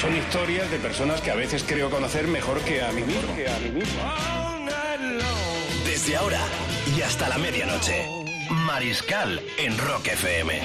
Son historias de personas que a veces creo conocer mejor que a mí mismo. Que a mí mismo. Desde ahora y hasta la medianoche. Mariscal en Rock FM.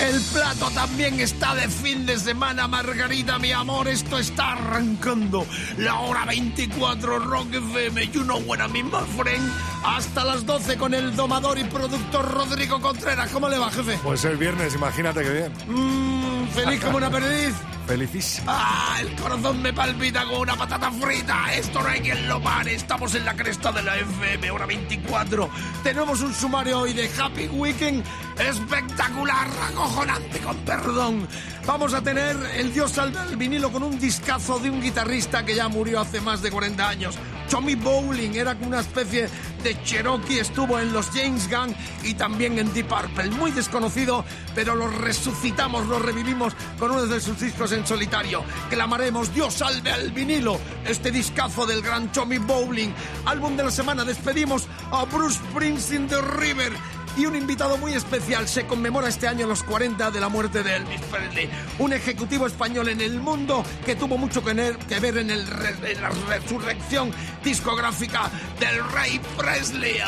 El plato también está de fin de semana, Margarita, mi amor. Esto está arrancando. La hora 24, Rock FM. You know what I mean, my friend. Hasta las 12 con el domador y productor Rodrigo Contreras. ¿Cómo le va, jefe? Pues el viernes, imagínate que bien. Mmm, feliz como una perdiz. Felicísimo. ¡Ah! El corazón me palpita con una patata frita. Esto no hay quien lo pare. Estamos en la cresta de la FM, hora 24. Tenemos un sumario hoy de Happy Weekend espectacular, acojonante, con perdón. Vamos a tener el Dios salve al vinilo con un discazo de un guitarrista que ya murió hace más de 40 años. Tommy Bowling era una especie de Cherokee, estuvo en los James Gunn y también en Deep Purple. Muy desconocido, pero lo resucitamos, lo revivimos con uno de sus discos en solitario. Clamaremos Dios salve al vinilo, este discazo del gran Tommy Bowling. Álbum de la semana, despedimos a Bruce Springsteen The River y un invitado muy especial. Se conmemora este año los 40 de la muerte de Elvis Presley, un ejecutivo español en el mundo que tuvo mucho que ver, en, el en la resurrección discográfica del rey Presley.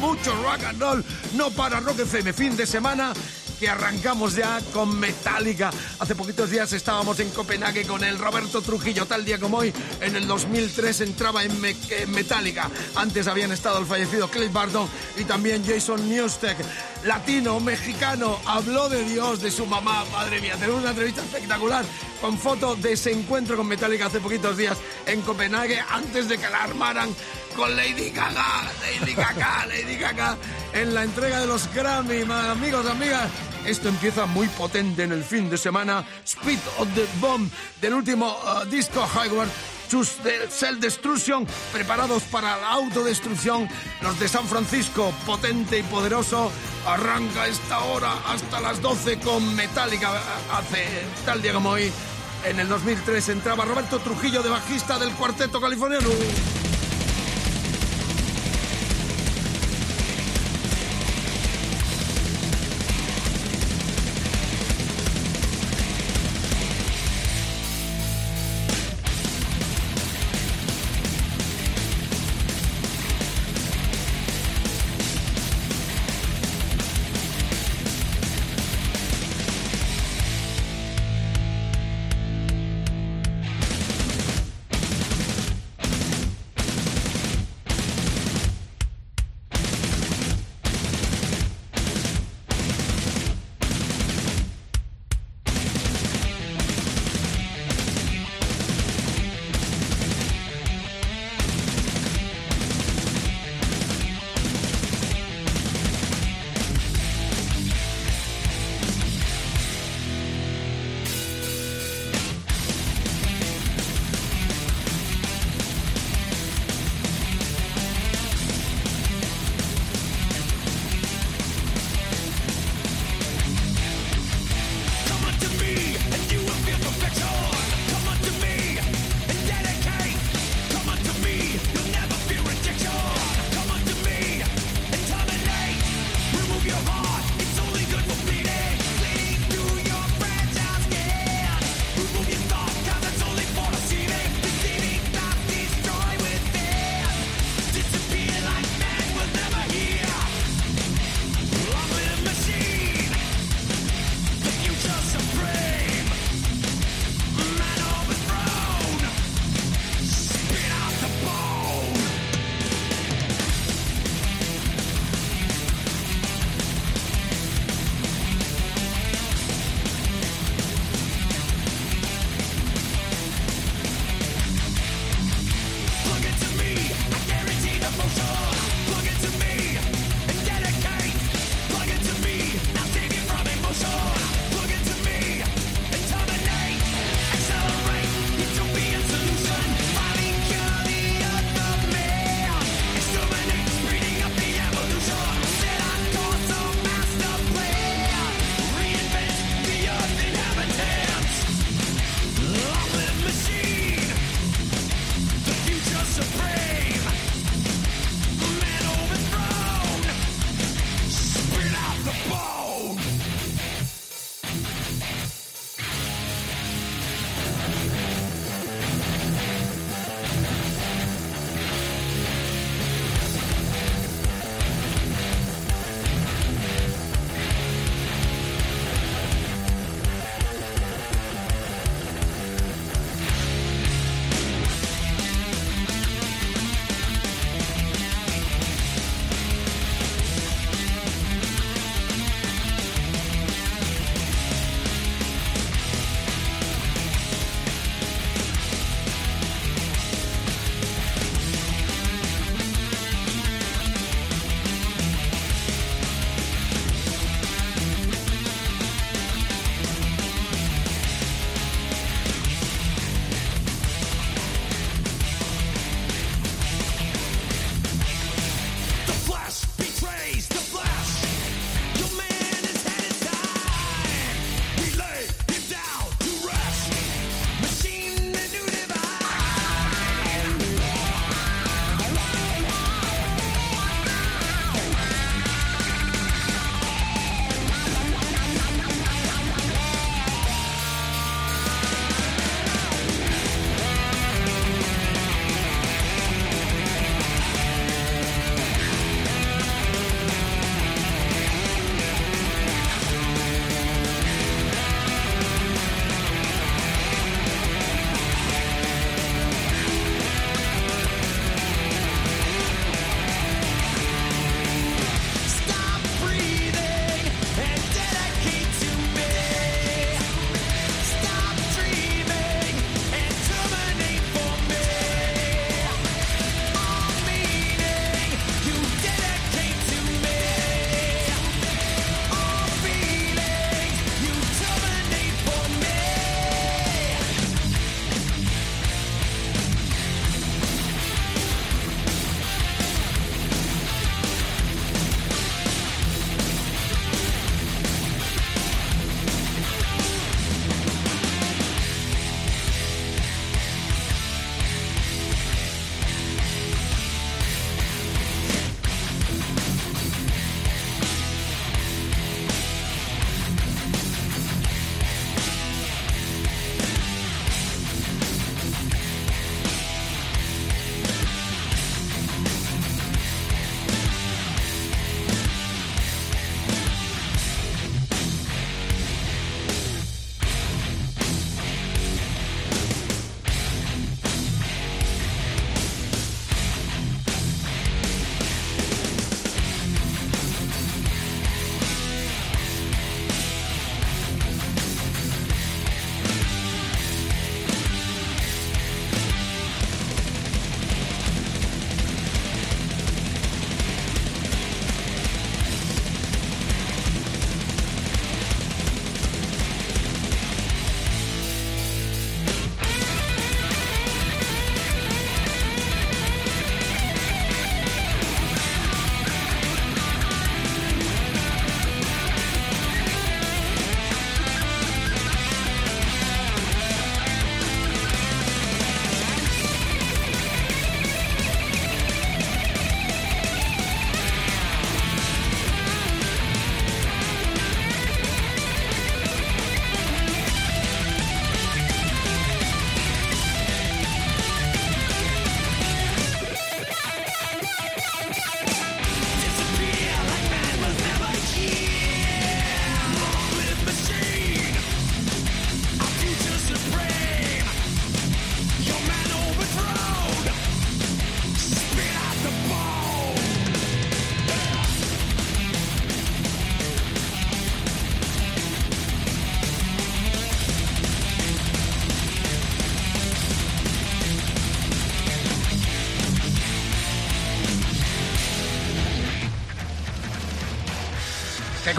Mucho rock and roll, no para Rock. Fin de semana que arrancamos ya con Metallica. Hace poquitos días estábamos en Copenhague con el Roberto Trujillo, tal día como hoy, en el 2003 entraba en, en Metallica. Antes habían estado el fallecido Cliff Barton y también Jason Newsted, latino, mexicano, habló de Dios, de su mamá, madre mía, tenemos una entrevista espectacular con foto de ese encuentro con Metallica hace poquitos días en Copenhague, antes de que la armaran con Lady Gaga, Lady Gaga, Lady Gaga, en la entrega de los Grammy, amigos, amigas. Esto empieza muy potente en el fin de semana. Speed of the Bomb del último uh, disco the Self Destruction, preparados para la autodestrucción. Los de San Francisco, potente y poderoso. Arranca esta hora hasta las 12 con Metallica. Hace tal día como hoy, en el 2003, entraba Roberto Trujillo de bajista del cuarteto californiano.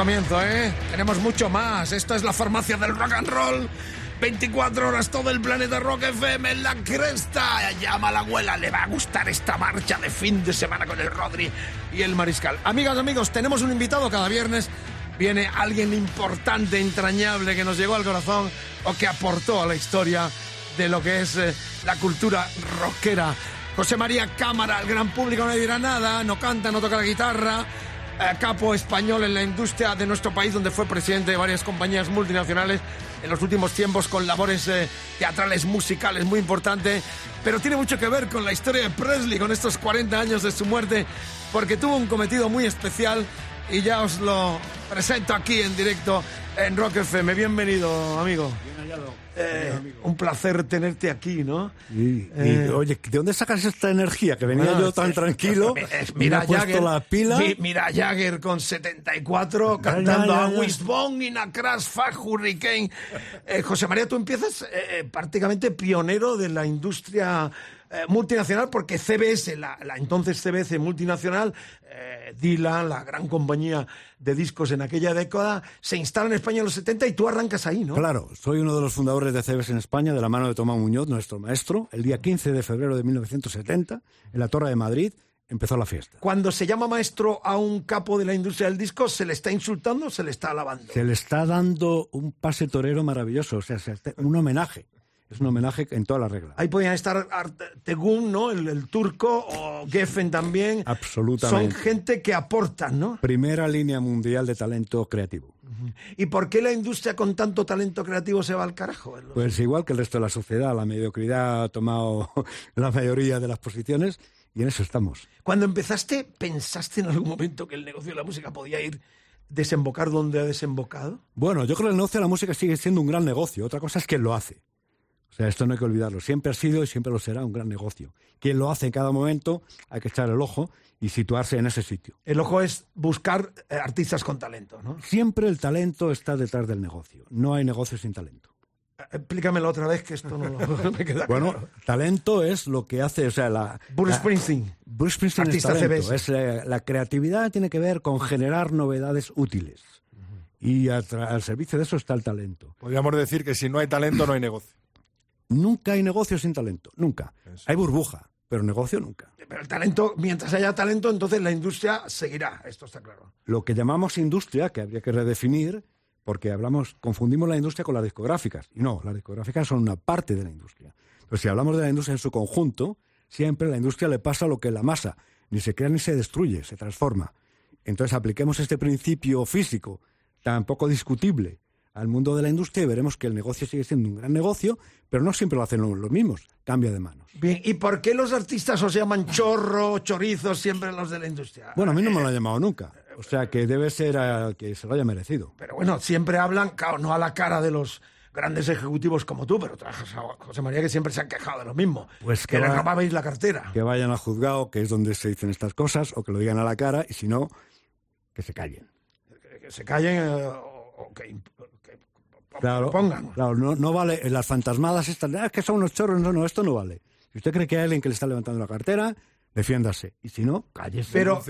Comienzo, ¿eh? Tenemos mucho más. Esto es la farmacia del rock and roll. 24 horas todo el planeta Rock FM en la cresta. Llama a la abuela, le va a gustar esta marcha de fin de semana con el Rodri y el Mariscal. Amigas, amigos, tenemos un invitado cada viernes. Viene alguien importante, entrañable, que nos llegó al corazón o que aportó a la historia de lo que es eh, la cultura rockera. José María Cámara, el gran público no le dirá nada, no canta, no toca la guitarra capo español en la industria de nuestro país, donde fue presidente de varias compañías multinacionales en los últimos tiempos con labores eh, teatrales, musicales muy importantes, pero tiene mucho que ver con la historia de Presley, con estos 40 años de su muerte, porque tuvo un cometido muy especial y ya os lo presento aquí en directo en Rock FM. Bienvenido, amigo. Eh, un placer tenerte aquí, ¿no? Y, Eh, oye, ¿de dónde sacas esta energía? Que venía yo tan tranquilo. Es- me puesto Jagger, la pila. mi- mira Jagger con 74 Ya, cantando ya, a ya. Wishbone in a Crash Hurricane. Eh, José María, tú empiezas eh, eh, prácticamente pionero de la industria eh, multinacional porque CBS, la, la entonces CBS multinacional, eh, Dylan, la gran compañía de discos en aquella década, se instala en España en los 70 y tú arrancas ahí, ¿no? Claro, soy uno de los fundadores de CBS en España, de la mano de Tomás Muñoz, nuestro maestro. El día 15 de febrero de 1970, en la Torre de Madrid, empezó la fiesta. Cuando se llama maestro a un capo de la industria del disco, ¿se le está insultando o se le está alabando? Se le está dando un pase torero maravilloso, o sea, se un homenaje. Es un homenaje en toda la regla. Ahí podían estar Art- Tegún, ¿no? El, el turco, o Geffen también. Absolutamente. Son gente que aportan, ¿no? Primera línea mundial de talento creativo. ¿Y por qué la industria con tanto talento creativo se va al carajo? Pues igual que el resto de la sociedad, la mediocridad ha tomado la mayoría de las posiciones y en eso estamos. Cuando empezaste, ¿pensaste en algún momento que el negocio de la música podía ir desembocar donde ha desembocado? Bueno, yo creo que el negocio de la música sigue siendo un gran negocio. Otra cosa es quién lo hace. O sea, esto no hay que olvidarlo. Siempre ha sido y siempre lo será un gran negocio. Quien lo hace en cada momento hay que echar el ojo y situarse en ese sitio. El ojo es buscar eh, artistas con talento, ¿no? Siempre el talento está detrás del negocio. No hay negocio sin talento. Eh, Explícamelo otra vez, que esto no, me queda Bueno, claro. talento es lo que hace, o sea, la... Bruce Springsteen. Bruce Springsteen es Artista talento. CBS. Es, eh, la creatividad tiene que ver con generar novedades útiles. Y al servicio de eso está el talento. Podríamos decir que si no hay talento, no hay negocio. Nunca hay negocio sin talento. Nunca. Hay burbuja, pero negocio nunca. Pero el talento, mientras haya talento, entonces la industria seguirá. Esto está claro. Lo que llamamos industria, que habría que redefinir, porque hablamos, confundimos la industria con las discográficas. Y no, las discográficas son una parte de la industria. Pero si hablamos de la industria en su conjunto, siempre a la industria le pasa lo que la masa, ni se crea ni se destruye, se transforma. Entonces apliquemos este principio físico, tan poco discutible, al mundo de la industria y veremos que el negocio sigue siendo un gran negocio, pero no siempre lo hacen los mismos, cambia de manos. Bien, ¿y por qué los artistas os llaman chorro, chorizos, siempre los de la industria? Bueno, a mí no me lo han llamado nunca, o sea que debe ser a que se lo haya merecido. Pero bueno, siempre hablan, claro, no a la cara de los grandes ejecutivos como tú, pero trabajas a José María que siempre se han quejado de lo mismo. Pues que que le robabais la cartera. que vayan al juzgado, que es donde se dicen estas cosas, o que lo digan a la cara, y si no, que se callen. Que se callen eh, o, o que, que Claro, pongan. claro no, no vale, en las fantasmadas estas, "Ah, es que son unos chorros, no, no, esto no vale. Si usted cree que hay alguien que le está levantando la cartera, defiéndase, y si no, cállese. Pero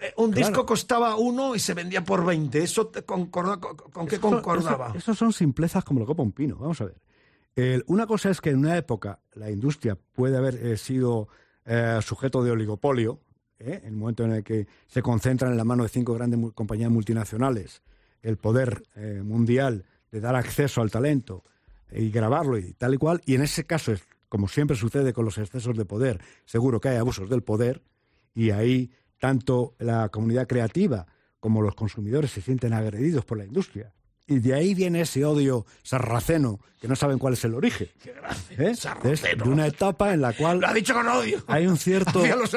eh, un disco Claro. costaba uno y se vendía por 20. ¿Eso te concorda, con, con qué Eso- concordaba? Eso, eso son simplezas como la copa un pino. Vamos a ver. El- una cosa es que en una época la industria puede haber eh, sido eh, sujeto de oligopolio, ¿eh? en el momento en el que se concentran en la mano de cinco grandes mu- compañías multinacionales el poder eh, mundial de dar acceso al talento y grabarlo y tal y cual. Y en ese caso, es, como siempre sucede con los excesos de poder, seguro que hay abusos del poder y ahí tanto la comunidad creativa como los consumidores se sienten agredidos por la industria. Y de ahí viene ese odio sarraceno, que no saben cuál es el origen. ¿Eh? Es de una etapa en la cual Lo ha dicho con odio. hay un cierto, los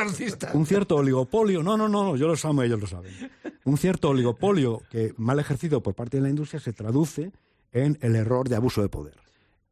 un cierto oligopolio. No, no, no, no, yo los amo, ellos lo saben. Un cierto oligopolio que, mal ejercido por parte de la industria, se traduce en el error de abuso de poder.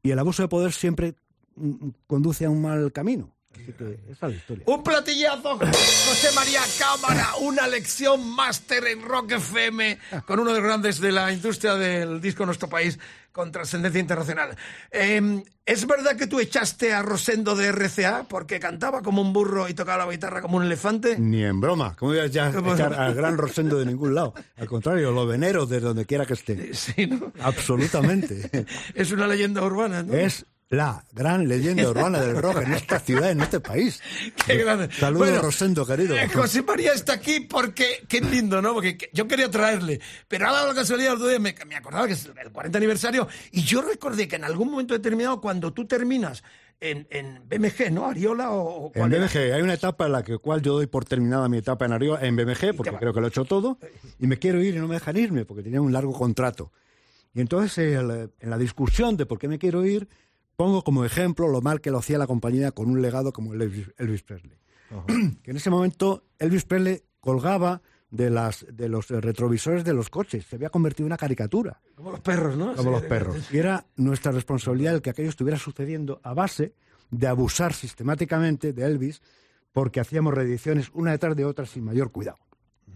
Y el abuso de poder siempre mm, conduce a un mal camino. Así que esa es la historia. Un platillazo, José María Cámara, una lección máster en Rock FM con uno de los grandes de la industria del disco en nuestro país con trascendencia internacional. Eh, ¿Es verdad que tú echaste a Rosendo de RCA porque cantaba como un burro y tocaba la guitarra como un elefante? Ni en broma. ¿Cómo ibas ya a echar al gran Rosendo de ningún lado? Al contrario, lo venero de donde quiera que esté. Sí, ¿no? Absolutamente. Es una leyenda urbana, ¿no? Es la gran leyenda urbana del rock en esta ciudad, en este país. Qué grande. Saludos, Bueno, Rosendo, querido. Eh, José María está aquí porque, qué lindo, ¿no? Porque que- yo quería traerle, pero ha dado la casualidad, me, me acordaba que es el 40 aniversario, y yo recordé que en algún momento determinado, cuando tú terminas en, en BMG, ¿no? Ariola o, o En era? BMG hay una etapa en la que cual yo doy por terminada mi etapa en Ariola, en BMG, porque creo que lo he hecho todo, y me quiero ir y no me dejan irme, porque tenía un largo contrato. Y entonces, en la discusión de por qué me quiero ir, pongo como ejemplo lo mal que lo hacía la compañía con un legado como el Elvis, Presley. que en ese momento Elvis Presley colgaba de, las, de los eh, retrovisores de los coches, se había convertido en una caricatura Como los perros, ¿no? como Sí, los perros. Y era nuestra responsabilidad el que aquello estuviera sucediendo a base de abusar sistemáticamente de Elvis porque hacíamos reediciones una detrás de otra sin mayor cuidado.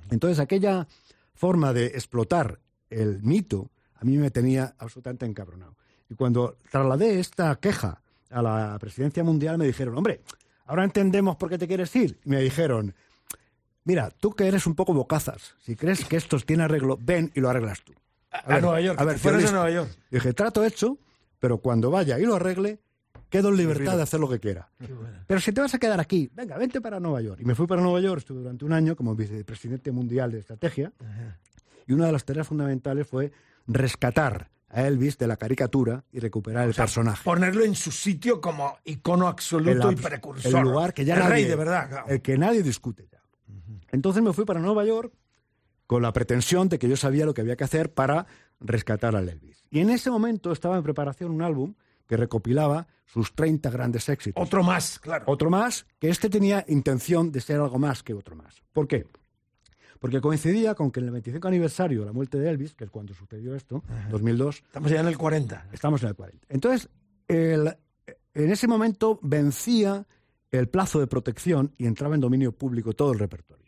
Entonces aquella forma de explotar el mito a mí me tenía absolutamente encabronado. Y cuando trasladé esta queja a la presidencia mundial me dijeron, hombre, ahora entendemos por qué te quieres ir. Y me dijeron, mira, tú que eres un poco bocazas, si crees que esto tiene arreglo, ven y lo arreglas tú. A, a Nueva York, a ver, a. Nueva York. Dije, trato hecho, pero cuando vaya y lo arregle, quedo en libertad de hacer lo que quiera. Pero si te vas a quedar aquí, venga, vente para Nueva York. Y me fui para Nueva York, estuve durante un año como vicepresidente mundial de estrategia. Y una de las tareas fundamentales fue rescatar a Elvis de la caricatura y recuperar el personaje. Ponerlo en su sitio como icono absoluto El y precursor. El lugar que ya el nadie, rey, de verdad. claro. El que nadie discute ya. Entonces me fui para Nueva York con la pretensión de que yo sabía lo que había que hacer para rescatar al Elvis. Y en ese momento estaba en preparación un álbum que recopilaba sus 30 grandes éxitos. Otro más, claro. Otro más, que este tenía intención de ser algo más que otro más. ¿Por qué? Porque coincidía con que en el 25 aniversario de la muerte de Elvis, que es cuando sucedió esto, 2002, Estamos ya en el 40. estamos en el 40. Entonces, el- en ese momento vencía el plazo de protección y entraba en dominio público todo el repertorio.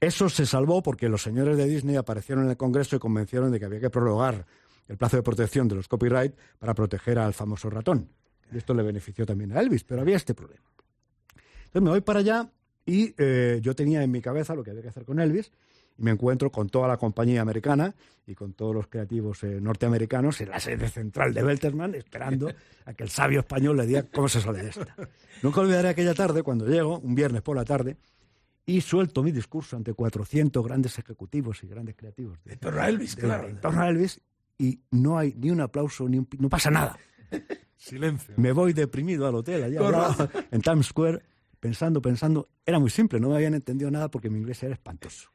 Eso se salvó porque los señores de Disney aparecieron en el Congreso y convencieron de que había que prorrogar el plazo de protección de los copyright para proteger al famoso ratón. Y esto le benefició también a Elvis, pero había este problema. Entonces me voy para allá y eh, yo tenía en mi cabeza lo que había que hacer con Elvis y me encuentro con toda la compañía americana y con todos los creativos eh, norteamericanos en la sede central de Belterman esperando a que el sabio español le diga cómo se sale de esta. Nunca olvidaré aquella tarde cuando llego, un viernes por la tarde, y suelto mi discurso ante 400 grandes ejecutivos y grandes creativos de, torno a Elvis, de- claro. en torno a Elvis y no hay ni un aplauso, ni un no pasa nada. Silencio. Me voy deprimido al hotel allá en Times Square, pensando, pensando. Era muy simple, no me habían entendido nada porque mi inglés era espantoso.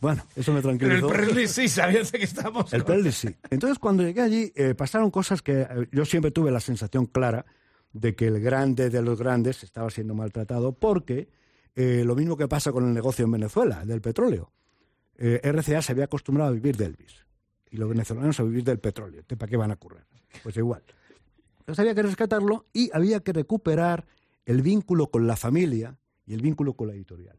Bueno, eso me Pero el tranquilizó. Presley sí, sabías que estábamos. El Presley sí. Entonces, cuando llegué allí, eh, pasaron cosas que eh, yo siempre tuve la sensación clara de que el grande de los grandes estaba siendo maltratado porque eh, lo mismo que pasa con el negocio en Venezuela, del petróleo. RCA se había acostumbrado a vivir de Elvis y los venezolanos a vivir del petróleo. ¿Para qué van a correr? Pues igual. Entonces había que rescatarlo y había que recuperar el vínculo con la familia y el vínculo con la editorial.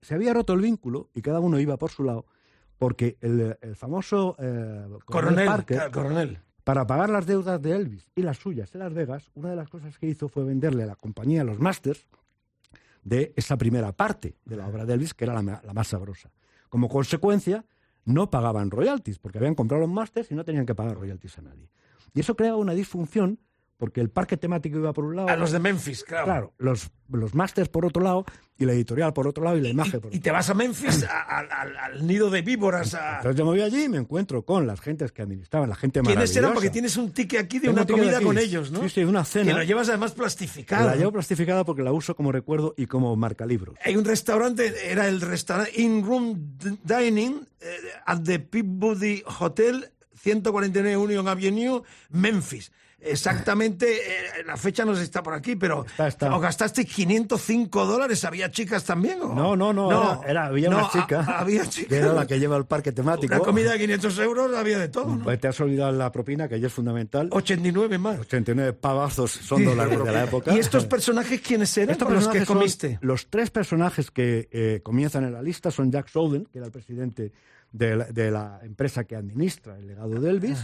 Se había roto el vínculo y cada uno iba por su lado porque el, el famoso eh, Coronel, Parker, claro, coronel. para pagar las deudas de Elvis y las suyas en Las Vegas, una de las cosas que hizo fue venderle a la compañía los masters de esa primera parte de la obra de Elvis, que era la, la más sabrosa. Como consecuencia, no pagaban royalties, porque habían comprado los masters y no tenían que pagar royalties a nadie. Y eso creaba una disfunción, porque el parque temático iba por un lado. A los de Memphis, claro. Claro, los, los masters por otro lado, y la editorial por otro lado, y la imagen por otro Y te vas a Memphis, a- al- al- al nido de víboras. A... Entonces yo me voy allí y me encuentro con las gentes que administraban, la gente ¿Quiénes eran? maravillosa. Porque tienes un ticket aquí de Tengo una comida con ellos, ¿no? Sí, sí, una cena. Que lo llevas además plastificado. La llevo plastificada porque la uso como recuerdo y como marcalibros. Hay un restaurante, era el restaurante In Room Dining eh, at the Peabody Hotel 149 Union Avenue, Memphis. Exactamente, eh, la fecha no sé si está por aquí, pero Está, está. ¿os gastaste 505 dólares? ¿Había chicas también? o? No, no, no, era, era- había no, una chica, a- había chicas. que era la que lleva el parque temático. Una comida de 500 euros había de todo, ¿no? Pues te has olvidado la propina, que ya es fundamental. 89 más. 89 pavazos son dólares de la época. ¿Y estos personajes quiénes eran Estos los que comiste? los tres personajes que eh, comienzan en la lista son Jack Soden, que era el presidente de la, de la empresa que administra el legado de Elvis,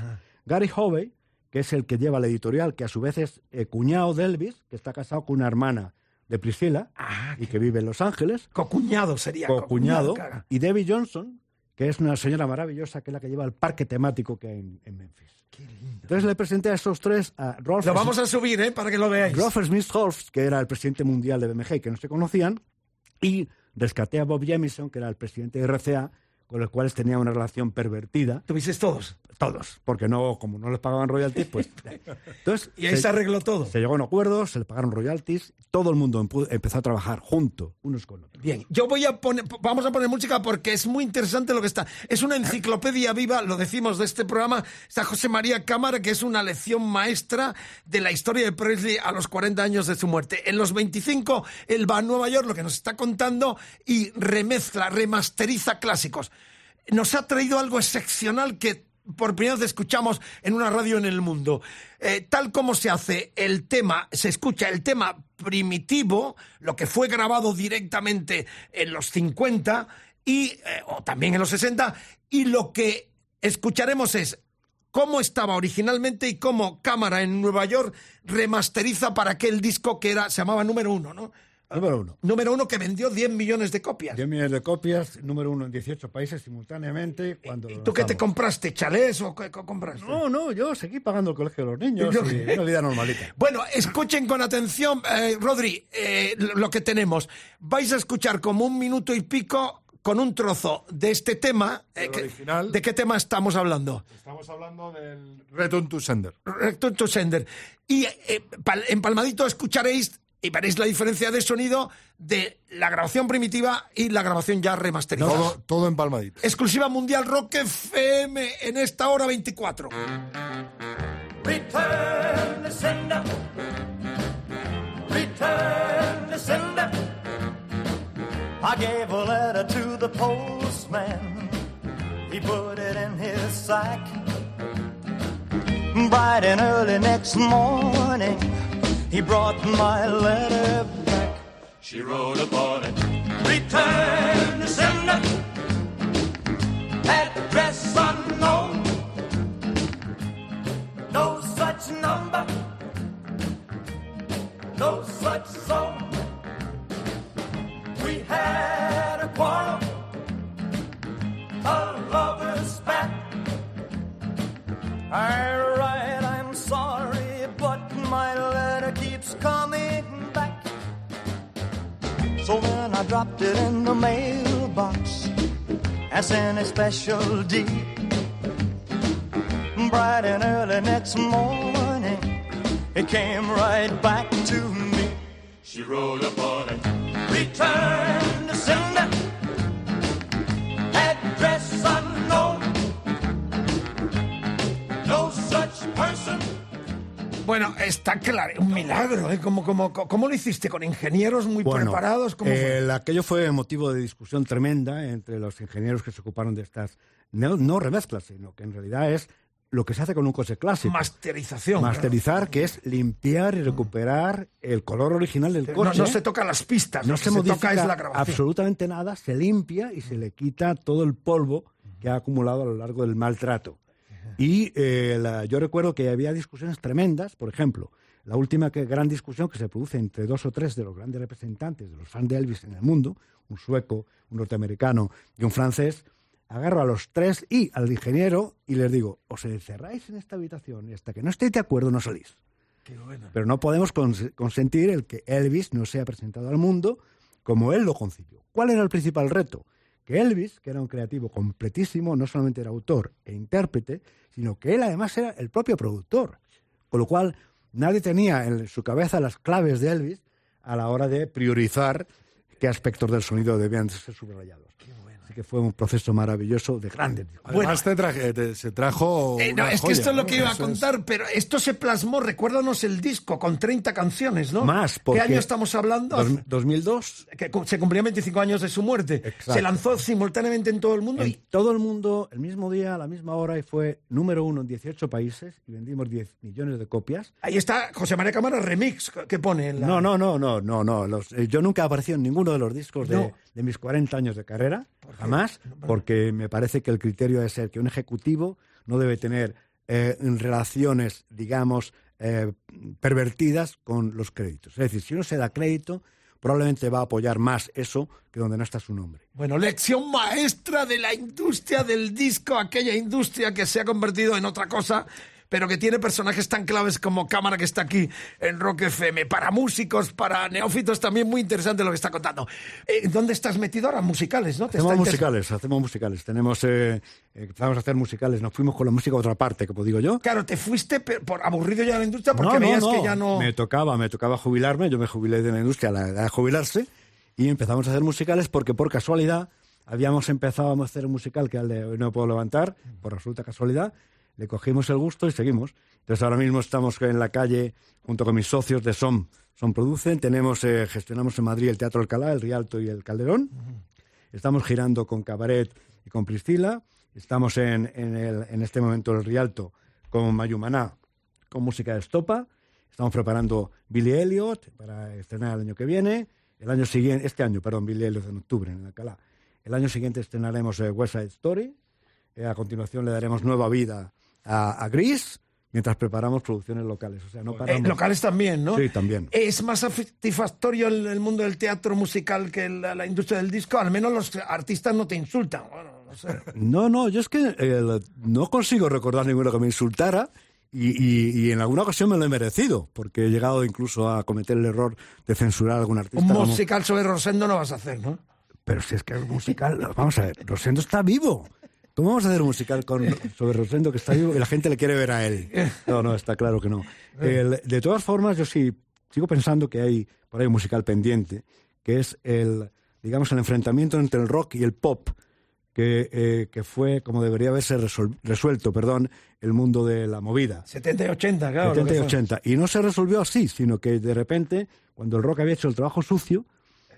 Gary Hovey, que es el que lleva la editorial, que a su vez es eh, cuñado de Elvis, que está casado con una hermana de Priscilla Ah, y que vive en Los Ángeles, Cocuñado sería. co-cuñado, caga. y Debbie Johnson, que es una señora maravillosa, que es la que lleva el parque temático que hay en, en Memphis. Entonces le presenté a estos tres a Rolf Lo vamos a subir, ¿eh? Para que lo veáis. Grover Smith Holmes, que era el presidente mundial de BMG, que no se conocían, y rescaté a Bob Jamison, que era el presidente de RCA, con los cuales tenía una relación pervertida. ¿Tuvisteis todos? Todos, porque no, como no les pagaban royalties, pues. Entonces, Y ahí se arregló todo. se llegó a un acuerdo, se le pagaron royalties, todo el mundo empezó a trabajar junto, unos con otros. Bien, yo voy a poner, vamos a poner música porque es muy interesante lo que está. Es una enciclopedia viva, lo decimos de este programa. Está José María Cámara, que es una lección maestra de la historia de Presley a los 40 años de su muerte. En los 25, él va a Nueva York, lo que nos está contando, y remezcla, remasteriza clásicos. Nos ha traído algo excepcional que por primera vez escuchamos en una radio en el mundo. Eh, tal como se hace el tema, se escucha el tema primitivo, lo que fue grabado directamente en los 50 y, eh, o también en los 60, y lo que escucharemos es cómo estaba originalmente y cómo Cámara en Nueva York remasteriza para aquel disco que era, se llamaba número uno, ¿no? Número uno. Número uno que vendió 10 millones de copias. 10 millones de copias, número uno en 18 países simultáneamente. Cuando ¿Y tú qué te compraste? ¿Chalés o qué qué compraste? No, no, yo seguí pagando el colegio de los niños Yo- y una vida normalita. Bueno, escuchen con atención, eh, Rodri, eh, lo que tenemos. Vais a escuchar como un minuto y pico con un trozo de este tema. eh, El que- original. ¿De qué tema estamos hablando? Estamos hablando del Return to Sender. Return to Sender. Y eh, pal- en Palmadito escucharéis y veréis la diferencia de sonido de la grabación primitiva y la grabación ya remasterizada. Todo, todo empalmadito. Exclusiva mundial Rock FM en esta hora 24. Return the sender. Return the sender. I gave a letter to the postman. He put it in his sack. Bright and early next morning, he brought my letter back. She wrote upon it. Return the sender. Dropped it in the mailbox as in a special deed. Bright and early next morning, it came right back to me. She wrote upon it. returned to sender. Bueno, está claro, un milagro, ¿eh? ¿Cómo, cómo, cómo lo hiciste? ¿Con ingenieros muy Bueno, preparados? ¿Cómo fue? el- aquello fue motivo de discusión tremenda entre los ingenieros que se ocuparon de estas, no, no remezclas, sino que en realidad es lo que se hace con un coche clásico. Masterización. Masterizar, que es limpiar y recuperar el color original del claro. No, coche. no se tocan las pistas, No se se modifica toca es la grabación. absolutamente nada, se limpia y se le quita todo el polvo que ha acumulado a lo largo del maltrato. Y eh, la- yo recuerdo que había discusiones tremendas, por ejemplo, la última que- gran discusión que se produce entre dos o tres de los grandes representantes de los fans de Elvis en el mundo, un sueco, un norteamericano y un francés, agarro a los tres y al ingeniero y les digo, os encerráis en esta habitación y hasta que no estéis de acuerdo no salís. Pero no podemos cons- consentir el que Elvis no sea presentado al mundo como él lo concibió. ¿Cuál era el principal reto? Que Elvis, que era un creativo completísimo, no solamente era autor e intérprete, sino que él además era el propio productor. Con lo cual, nadie tenía en su cabeza las claves de Elvis a la hora de priorizar qué aspectos del sonido debían ser subrayados. Que fue un proceso maravilloso de grandes discos. Además, te traje- te- se trajo. Eh, no, una es que joya, esto es lo ¿no? que iba a es- contar, pero esto se plasmó, recuérdanos el disco, con 30 canciones, ¿no? Más, ¿Qué porque año estamos hablando? dos- 2002, Que se cumplían 25 años de su muerte. Exacto. Se lanzó simultáneamente en todo el mundo en y todo el mundo, el mismo día, a la misma hora, y fue número uno en 18 países y vendimos 10 millones de copias. ahí está José María Cámara Remix, que pone en la... No, no, no, no, no, no. los- eh, yo nunca he aparecido en ninguno de los discos de, No. de mis 40 años de carrera, jamás, porque me parece que el criterio debe ser que un ejecutivo no debe tener eh, relaciones, digamos, eh, pervertidas con los créditos. Es decir, si uno se da crédito, probablemente va a apoyar más eso que donde no está su nombre. Bueno, lección maestra de la industria del disco, aquella industria que se ha convertido en otra cosa, pero que tiene personajes tan claves como Cámara que está aquí en Rock FM. Para músicos, para neófitos, también muy interesante lo que está contando. Eh, ¿Dónde estás metido ahora? Musicales, ¿no? ¿Te Hacemos musicales, hacemos musicales. Tenemos, eh, eh, empezamos a hacer musicales, nos fuimos con la música a otra parte, como digo yo. Claro, te fuiste por aburrido ya de la industria porque veías que ya no... Me tocaba, me tocaba jubilarme, yo me jubilé de la industria a la edad de jubilarse y empezamos a hacer musicales porque por casualidad habíamos empezado a hacer un musical que al de hoy no puedo levantar, por absoluta casualidad, le cogimos el gusto y seguimos. Entonces ahora mismo estamos en la calle junto con mis socios de SOM. SOM Producen, tenemos, eh, gestionamos en Madrid el Teatro Alcalá, el Rialto y el Calderón. Estamos girando con Cabaret y con Priscila. Estamos en, en, el- en este momento en el Rialto con Mayumaná, con música de estopa. Estamos preparando Billy Elliot para estrenar el año que viene. El año siguiente, este año, perdón, Billy Elliot en octubre en Alcalá. El año siguiente estrenaremos eh, West Side Story. Eh, a continuación le daremos nueva vida a, a Gris mientras preparamos producciones locales. O sea, no Eh, paramos. locales también, ¿no? Sí, también. ¿Es más satisfactorio el, el mundo del teatro musical que la, la industria del disco? Al menos los artistas no te insultan. Bueno, no sé. No, no, yo es que eh, no consigo recordar ninguno que me insultara y, y- y en alguna ocasión me lo he merecido, porque he llegado incluso a cometer el error de censurar a algún artista. Un como- musical sobre Rosendo no vas a hacer, ¿no? Pero si es que el musical, vamos a ver, Rosendo está vivo. ¿Cómo vamos a hacer un musical con, sobre Rosendo que está vivo y la gente le quiere ver a él? No, no, está claro que no. El- de todas formas, yo sí sigo pensando que hay por ahí un musical pendiente, que es el, digamos, el enfrentamiento entre el rock y el pop, que, eh, que fue como debería haberse resuelto, perdón, el mundo de la movida. 70 y 80, claro. lo 70 y que fue. 80. Y no se resolvió así, sino que de repente, cuando el rock había hecho el trabajo sucio,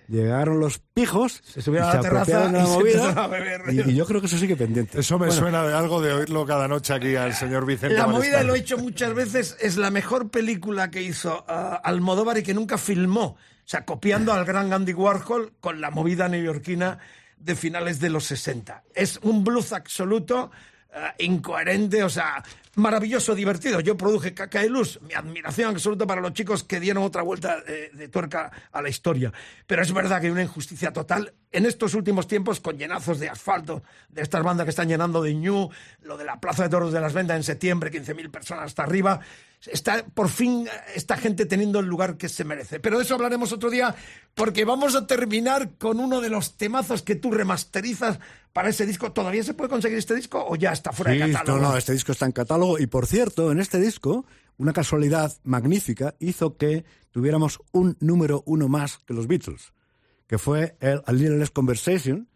llegaron los pijos, se subieron a la terraza la y se a y, y yo creo que eso sigue pendiente. Eso me Bueno, suena de algo de oírlo cada noche aquí al señor Vicente. La movida, lo he hecho muchas veces, es la mejor película que hizo ah, Almodóvar y que nunca filmó. O sea, copiando al gran Andy Warhol con la movida neoyorquina de finales de los 60. Es un blues absoluto, ah, incoherente, o sea, maravilloso, divertido. Yo produje Caca y Luz, mi admiración absoluta para los chicos que dieron otra vuelta eh, de tuerca a la historia. Pero es verdad que hay una injusticia total en estos últimos tiempos con llenazos de asfalto, de estas bandas que están llenando de ñu, lo de la Plaza de Toros de las Ventas en septiembre, 15.000 personas hasta arriba. Está por fin eh, esta gente teniendo el lugar que se merece. Pero de eso hablaremos otro día, porque vamos a terminar con uno de los temazos que tú remasterizas para ese disco. ¿Todavía se puede conseguir este disco o ya está fuera de catálogo? no, no, este disco está en catálogo y por cierto, en este disco, una casualidad magnífica hizo que tuviéramos un número uno más que los Beatles, que fue el A Little Less Conversation,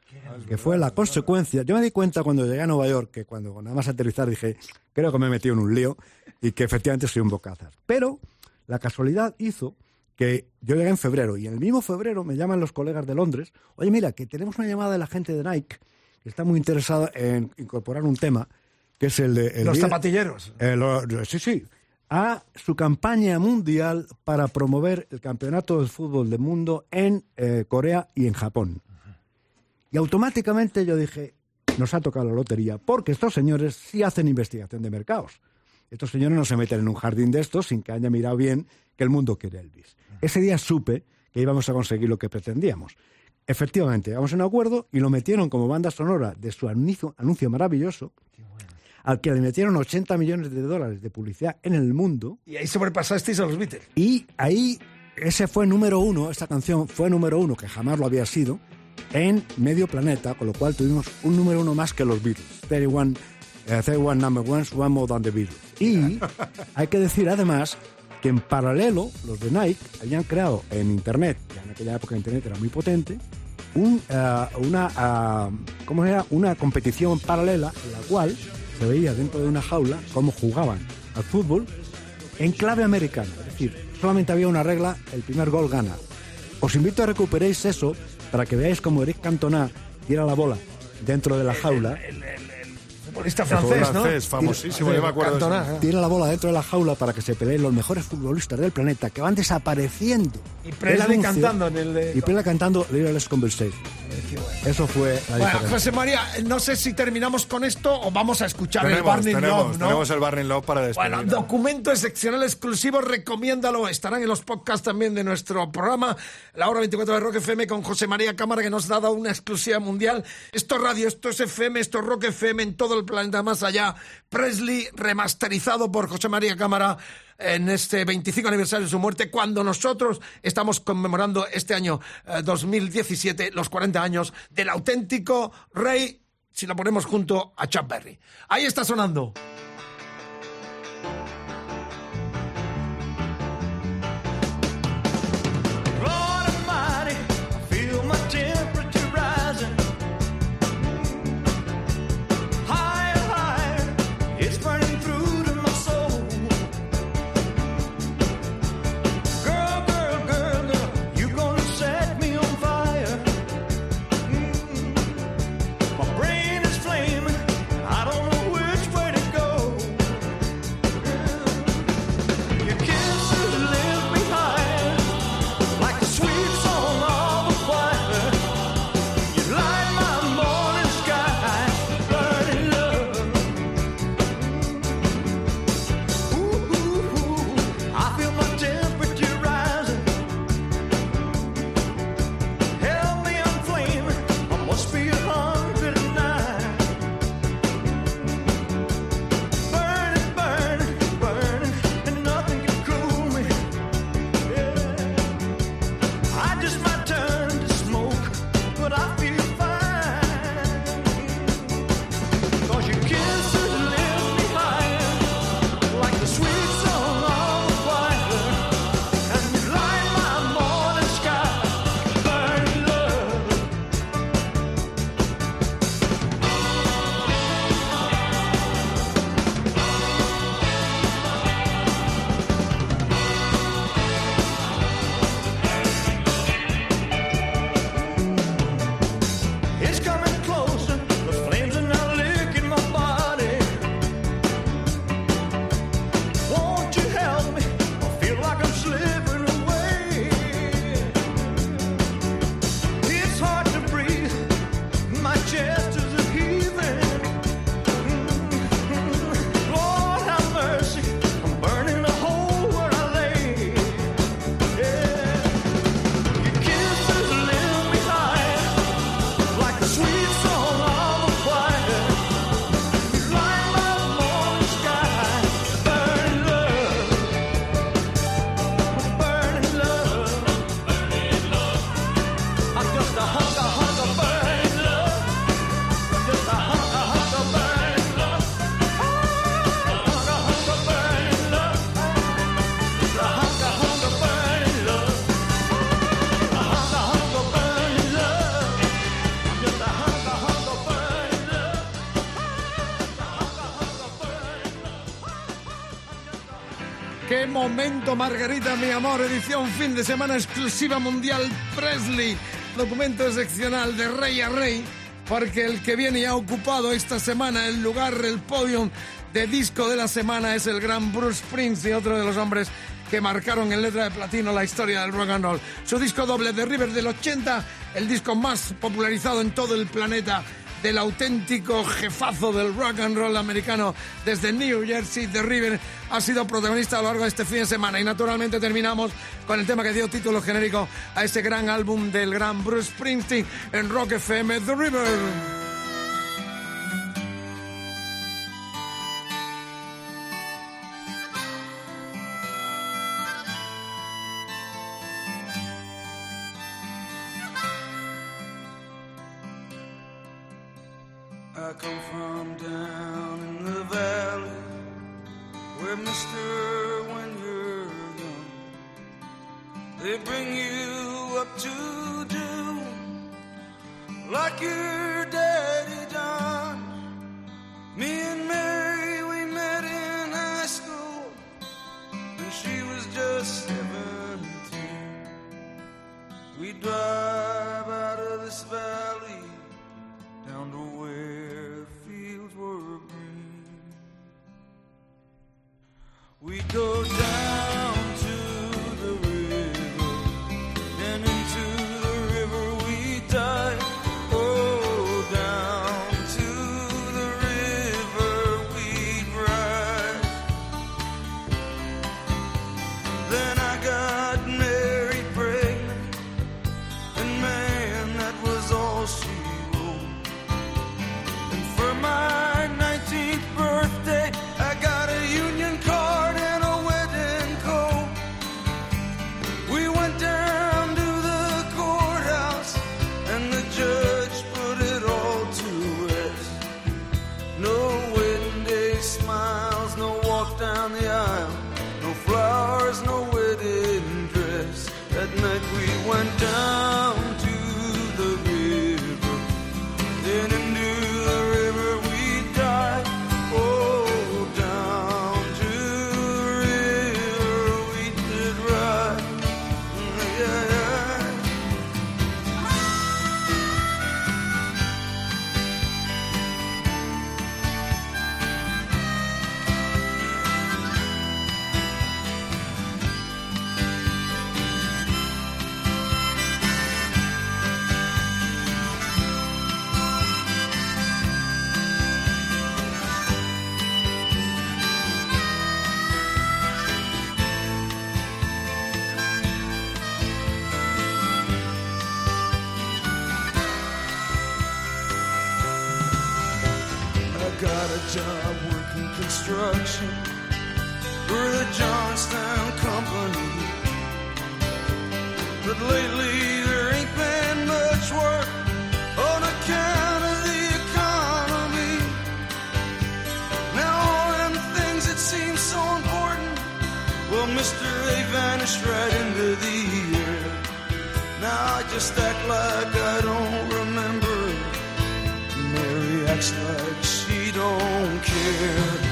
que fue la consecuencia. Yo me di cuenta cuando llegué a Nueva York que cuando nada más aterrizar dije, creo que me he metido en un lío y que efectivamente soy un bocazas. Pero la casualidad hizo que yo llegué en febrero y en el mismo febrero me llaman los colegas de Londres, oye mira, que tenemos una llamada de la gente de Nike que está muy interesada en incorporar un tema que es el de... el Los zapatilleros. eh, lo- sí, sí. A su campaña mundial para promover el campeonato de fútbol del mundo en eh, Corea y en Japón. Y automáticamente yo dije, nos ha tocado la lotería, porque estos señores sí hacen investigación de mercados. Estos señores no se meten en un jardín de estos sin que haya mirado bien que el mundo quiere Elvis. Ese día supe que íbamos a conseguir lo que pretendíamos. Efectivamente, llegamos a un acuerdo y lo metieron como banda sonora de su anuncio, anuncio maravilloso, al que le metieron 80 millones de dólares de publicidad en el mundo. Y ahí sobrepasasteis a los Beatles. Y ahí ese fue número uno, esta canción fue número uno, que jamás lo había sido, en medio planeta, con lo cual tuvimos un número uno más que los Beatles. 31, eh, 31 number ones, one more than the Beatles. Y hay que decir además que en paralelo los de Nike habían creado en Internet, ya en aquella época Internet era muy potente, un, ah, una, ah, ¿cómo era? una competición paralela en la cual se veía dentro de una jaula cómo jugaban al fútbol en clave americana. Es decir, solamente había una regla, el primer gol gana. Os invito a recuperéis eso para que veáis cómo Eric Cantona tira la bola dentro de la jaula. El francés, ¿no? francés, famosísimo, yo me acuerdo. Cantona, ¿eh? Tira la bola dentro de la jaula para que se peleen los mejores futbolistas del planeta que van desapareciendo. Y Presley El cantando en el de- Y Presley cantando Little Conversation. Eso fue la Bueno, diferencia. José María, no sé si terminamos con esto o vamos a escuchar el Tenemos, Burning tenemos, Love, ¿no? tenemos el Barney Love para despedir. Bueno, documento excepcional exclusivo, recomiéndalo. Estarán en los podcasts también de nuestro programa, la hora 24 de Rock FM con José María Cámara, que nos ha dado una exclusiva mundial. Esto es radio, esto es FM, esto es Rock FM en todo el planeta más allá. Presley remasterizado por José María Cámara en este 25 aniversario de su muerte, cuando nosotros estamos conmemorando este año eh, 2017 los 40 años del auténtico rey, si lo ponemos junto a Chuck Berry. Ahí está sonando. ¡Qué momento, Margarita, mi amor! Edición fin de semana exclusiva mundial Presley. Documento excepcional de rey a rey, porque el que viene y ha ocupado esta semana el lugar, el podium de disco de la semana es el gran Bruce Springsteen, otro de los hombres que marcaron en letra de platino la historia del rock and roll. Su disco doble de River del 80, el disco más popularizado en todo el planeta del auténtico jefazo del rock and roll americano desde New Jersey, The River, ha sido protagonista a lo largo de este fin de semana. Y naturalmente terminamos con el tema que dio título genérico a ese gran álbum del gran Bruce Springsteen en Rock FM, The River. Mr. A vanished right into the air. Now I just act like I don't remember. Mary acts like she don't care.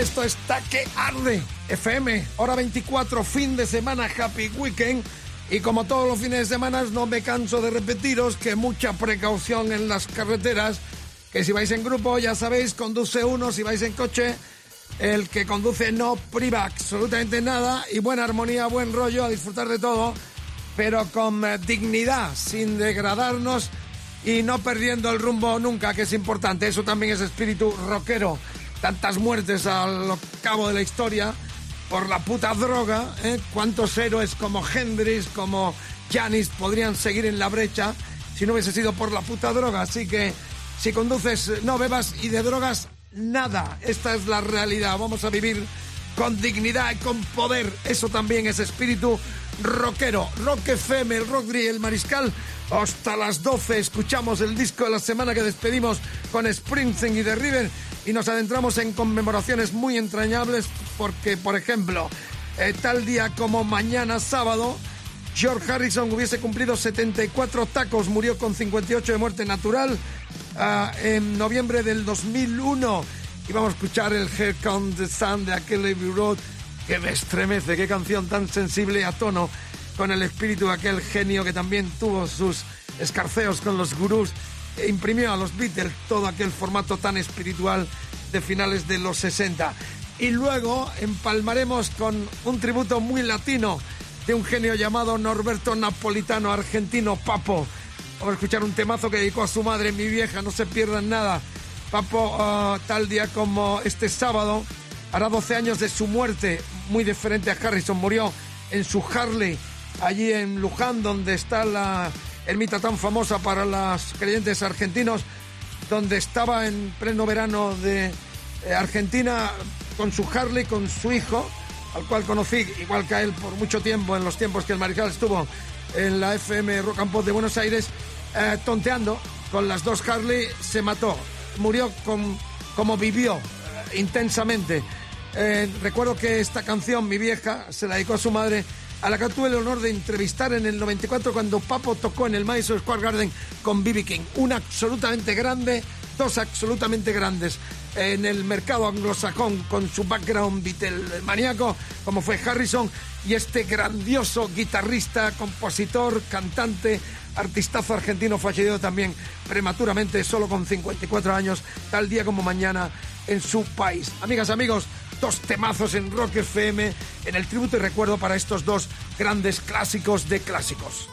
Esto está que arde. FM, hora 24, fin de semana, happy weekend. Y como todos los fines de semana, no me canso de repetiros que mucha precaución en las carreteras. Que si vais en grupo, ya sabéis, conduce uno. Si vais en coche, el que conduce no priva absolutamente nada. Y buena armonía, buen rollo, a disfrutar de todo. Pero con eh, dignidad, sin degradarnos y no perdiendo el rumbo nunca, que es importante. Eso también es espíritu rockero tantas muertes al cabo de la historia por la puta droga, ¿eh? cuántos héroes como Hendrix, como Janis podrían seguir en la brecha si no hubiese sido por la puta droga. Así que si conduces, no bebas y de drogas nada. Esta es la realidad. Vamos a vivir con dignidad y con poder. Eso también es espíritu rockero. Rock FM, el Rodri, el Mariscal. Hasta las 12 escuchamos el disco de la semana que despedimos con Springsteen y The River y nos adentramos en conmemoraciones muy entrañables porque, por ejemplo, eh, tal día como mañana sábado, George Harrison hubiese cumplido 74 tacos, murió con 58 de muerte natural ah, en noviembre del 2001. Y vamos a escuchar el Here Comes the Sun de aquel Road que me estremece, qué canción tan sensible a tono con el espíritu de aquel genio que también tuvo sus escarceos con los gurús imprimió a los Beatles todo aquel formato tan espiritual de finales de los 60. Y luego empalmaremos con un tributo muy latino de un genio llamado Norberto Napolitano, argentino, Papo. Vamos a escuchar un temazo que dedicó a su madre, mi vieja, no se pierdan nada. Papo, ah, tal día como este sábado, hará 12 años de su muerte, muy diferente a Harrison. Murió en su Harley, allí en Luján, donde está la ermita tan famosa para los creyentes argentinos, donde estaba en pleno verano de eh, Argentina con su Harley, con su hijo, al cual conocí, igual que a él, por mucho tiempo, en los tiempos que el Mariscal estuvo en la FM Rock and de Buenos Aires, eh, tonteando con las dos Harley, se mató. Murió como vivió, eh, intensamente. Recuerdo que esta canción, mi vieja, se la dedicó a su madre, a la que tuve el honor de entrevistar en el 94 cuando Papo tocó en el Madison Square Garden con B.B. King. Una absolutamente grande, dos absolutamente grandes en el mercado anglosajón con su background maníaco, como fue Harrison, y este grandioso guitarrista, compositor, cantante, artistazo argentino fallecido también prematuramente, solo con 54 años, tal día como mañana en su país. Amigas, amigos, dos temazos en Rock FM en el tributo y recuerdo para estos dos grandes clásicos de clásicos.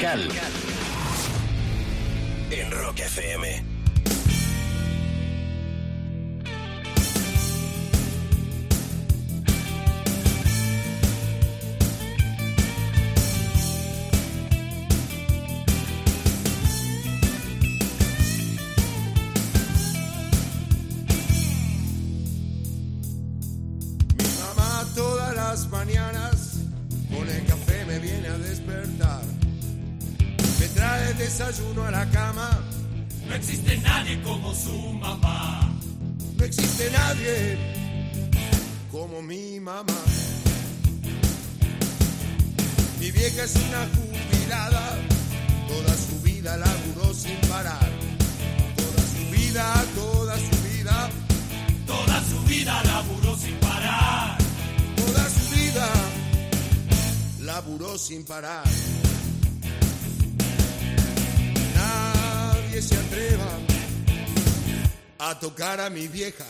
Mariscal. Tocar a mi vieja,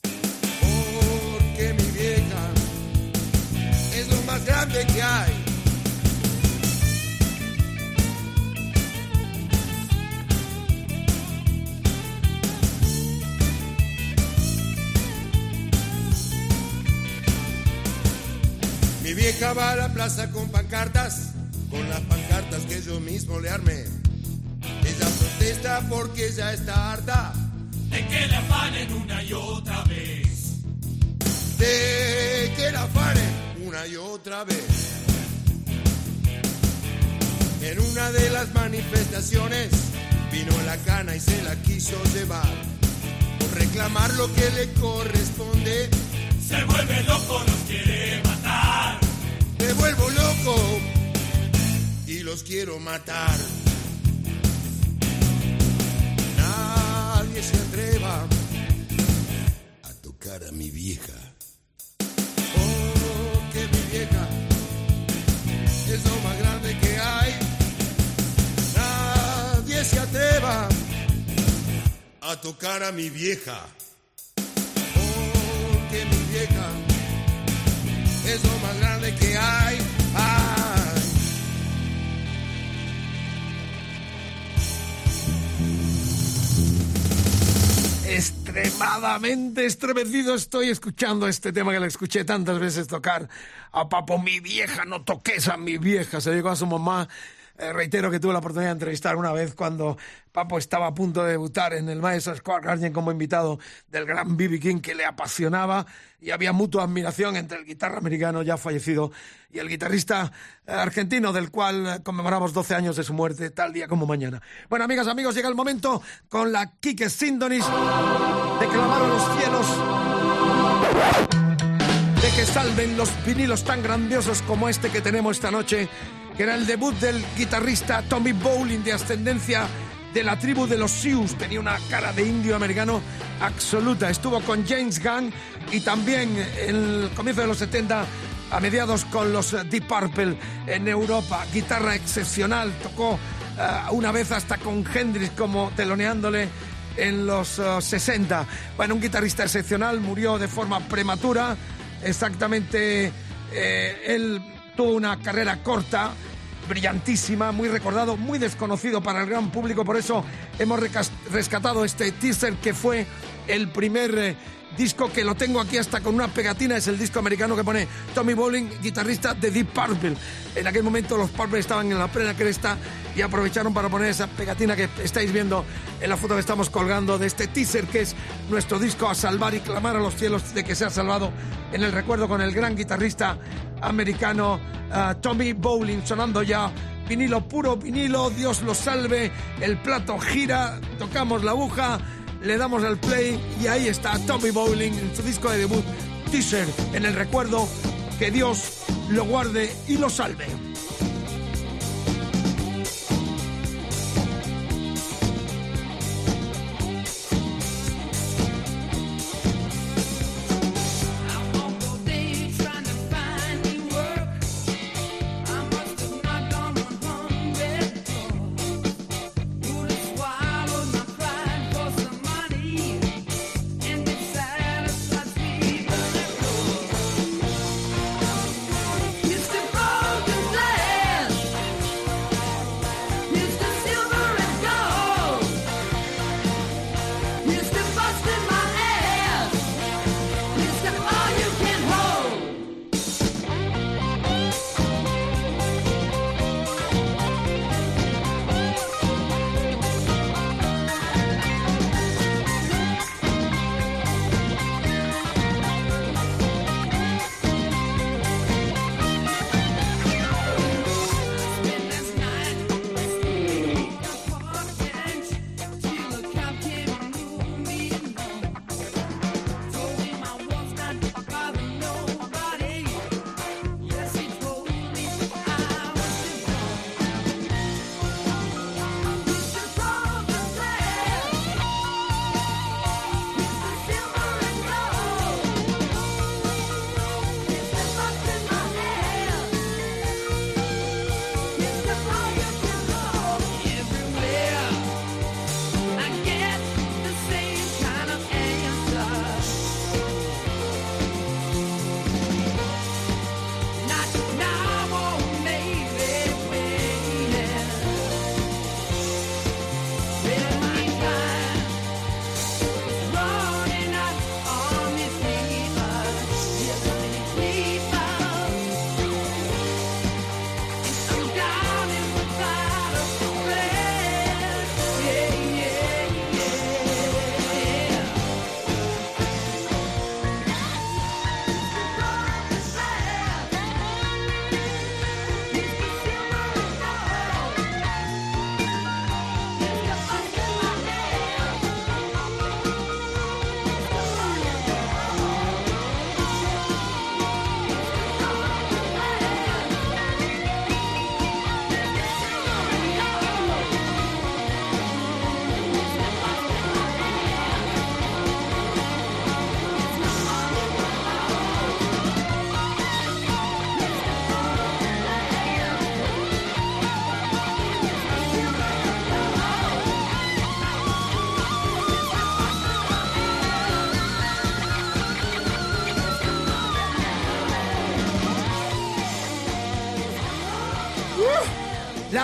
porque mi vieja es lo más grande que hay. Mi vieja va a la plaza con pancartas, con las pancartas que yo mismo le armé. Ella protesta porque ya está harta De que le afanen una y otra vez. de que la afanen una y otra vez. En una de las manifestaciones vino la cana y se la quiso llevar. Por reclamar lo que le corresponde, Se vuelve loco, los quiere matar. me vuelvo loco y los quiero matar. Nadie se atreva a tocar a mi vieja. Oh, que mi vieja es lo más grande que hay. Nadie se atreva a tocar a mi vieja. Oh, que mi vieja es lo más grande que hay. Ay. Extremadamente estremecido estoy escuchando este tema que le escuché tantas veces tocar a Papo, mi vieja, no toques a mi vieja. Se llegó a su mamá. Eh, reitero que tuve la oportunidad de entrevistar una vez cuando Papo estaba a punto de debutar en el Madison Square Garden como invitado del gran B.B. King que le apasionaba y había mutua admiración entre el guitarra americano ya fallecido y el guitarrista eh, argentino del cual conmemoramos 12 años de su muerte tal día como mañana. Bueno, amigas, amigos, llega el momento con la Kike Sindonis de clamar a los cielos que salven los vinilos tan grandiosos como este que tenemos esta noche, que era el debut del guitarrista Tommy Bowling de ascendencia de la tribu de los Sioux. Tenía una cara de indio americano absoluta. Estuvo con James Gunn y también en el comienzo de los 70 a mediados con los Deep Purple en Europa. Guitarra excepcional, tocó eh, una vez hasta con Hendrix como teloneándole en los eh, 60. Bueno, un guitarrista excepcional, murió de forma prematura. Exactamente, eh, él tuvo una carrera corta, brillantísima, muy recordado, muy desconocido para el gran público. Por eso hemos rescatado este teaser que fue el primer eh, disco que lo tengo aquí hasta con una pegatina. Es el disco americano que pone Tommy Bowling, guitarrista de Deep Purple. En aquel momento los Purple estaban en la plena cresta y aprovecharon para poner esa pegatina que estáis viendo en la foto que estamos colgando de este teaser que es nuestro disco a salvar y clamar a los cielos de que se ha salvado en el recuerdo con el gran guitarrista americano ah, Tommy Bowling sonando ya vinilo puro vinilo Dios lo salve el plato gira tocamos la aguja le damos al play y ahí está Tommy Bowling en su disco de debut teaser en el recuerdo que Dios lo guarde y lo salve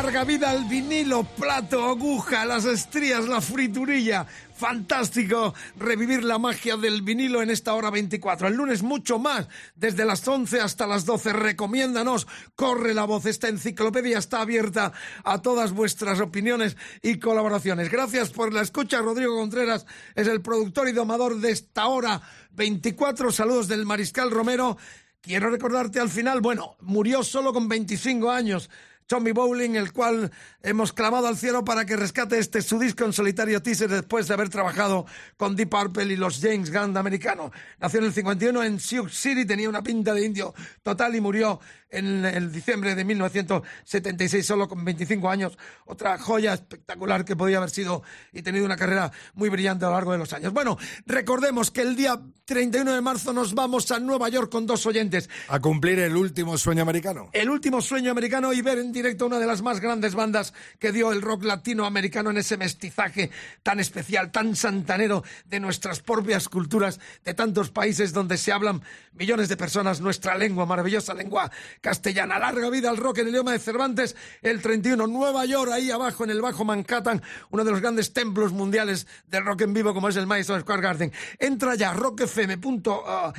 Larga vida al vinilo, plato, aguja, las estrías, la friturilla. Fantástico revivir la magia del vinilo en esta hora 24. El lunes mucho más, desde las 11 hasta las 12. Recomiéndanos, corre la voz. Esta enciclopedia está abierta a todas vuestras opiniones y colaboraciones. Gracias por la escucha. Rodrigo Contreras es el productor y domador de esta hora 24. Saludos del Mariscal Romero. Quiero recordarte al final, bueno, murió solo con 25 años. Tommy Bowling, el cual hemos clamado al cielo para que rescate este su disco en solitario teaser después de haber trabajado con Deep Purple y los James Gunn americanos. Nació en el 51 en Sioux City, tenía una pinta de indio total y murió en el diciembre de 1976, solo con 25 años. Otra joya espectacular que podía haber sido y tenido una carrera muy brillante a lo largo de los años. Bueno, recordemos que el día 31 de marzo nos vamos a Nueva York con dos oyentes. A cumplir el último sueño americano. El último sueño americano y ver en directo una de las más grandes bandas que dio el rock latinoamericano en ese mestizaje tan especial, tan santanero de nuestras propias culturas, de tantos países donde se hablan millones de personas nuestra lengua, maravillosa lengua castellana. Larga vida al rock en el idioma de Cervantes, el 31, Nueva York, ahí abajo en el Bajo Manhattan, uno de los grandes templos mundiales del rock en vivo como es el Madison Square Garden. Entra ya rockfm.fm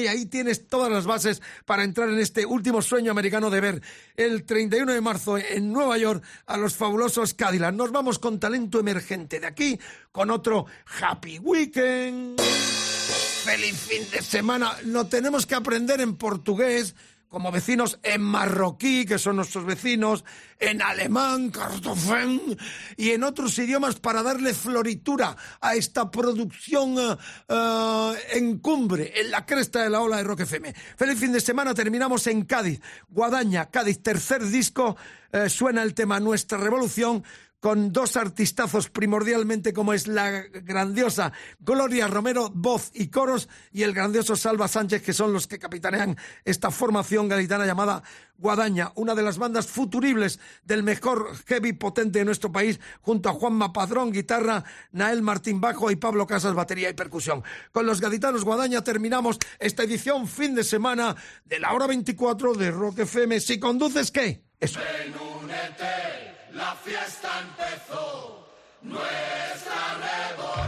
y ahí tienes todas las bases para entrar en este último sueño americano de ver el 31 de marzo en Nueva York a los fabulosos Cadillac. Nos vamos con talento emergente de aquí, con otro Happy Weekend. Feliz fin de semana. No tenemos que aprender en portugués como vecinos en marroquí, que son nuestros vecinos, en alemán, cartofen, y en otros idiomas para darle floritura a esta producción uh, en cumbre, en la cresta de la ola de Rock FM. Feliz fin de semana, terminamos en Cádiz, Guadaña, Cádiz, tercer disco, uh, suena el tema Nuestra Revolución, con dos artistazos primordialmente como es la grandiosa Gloria Romero, voz y coros, y el grandioso Salva Sánchez, que son los que capitanean esta formación gaditana llamada Guadaña, una de las bandas futuribles del mejor heavy potente de nuestro país, junto a Juanma Padrón, guitarra, Nael Martín Bajo y Pablo Casas, batería y percusión. Con los gaditanos Guadaña terminamos esta edición fin de semana de la hora 24 de Rock FM. Si conduces, ¿qué? Eso. La fiesta empezó, nuestra revolución.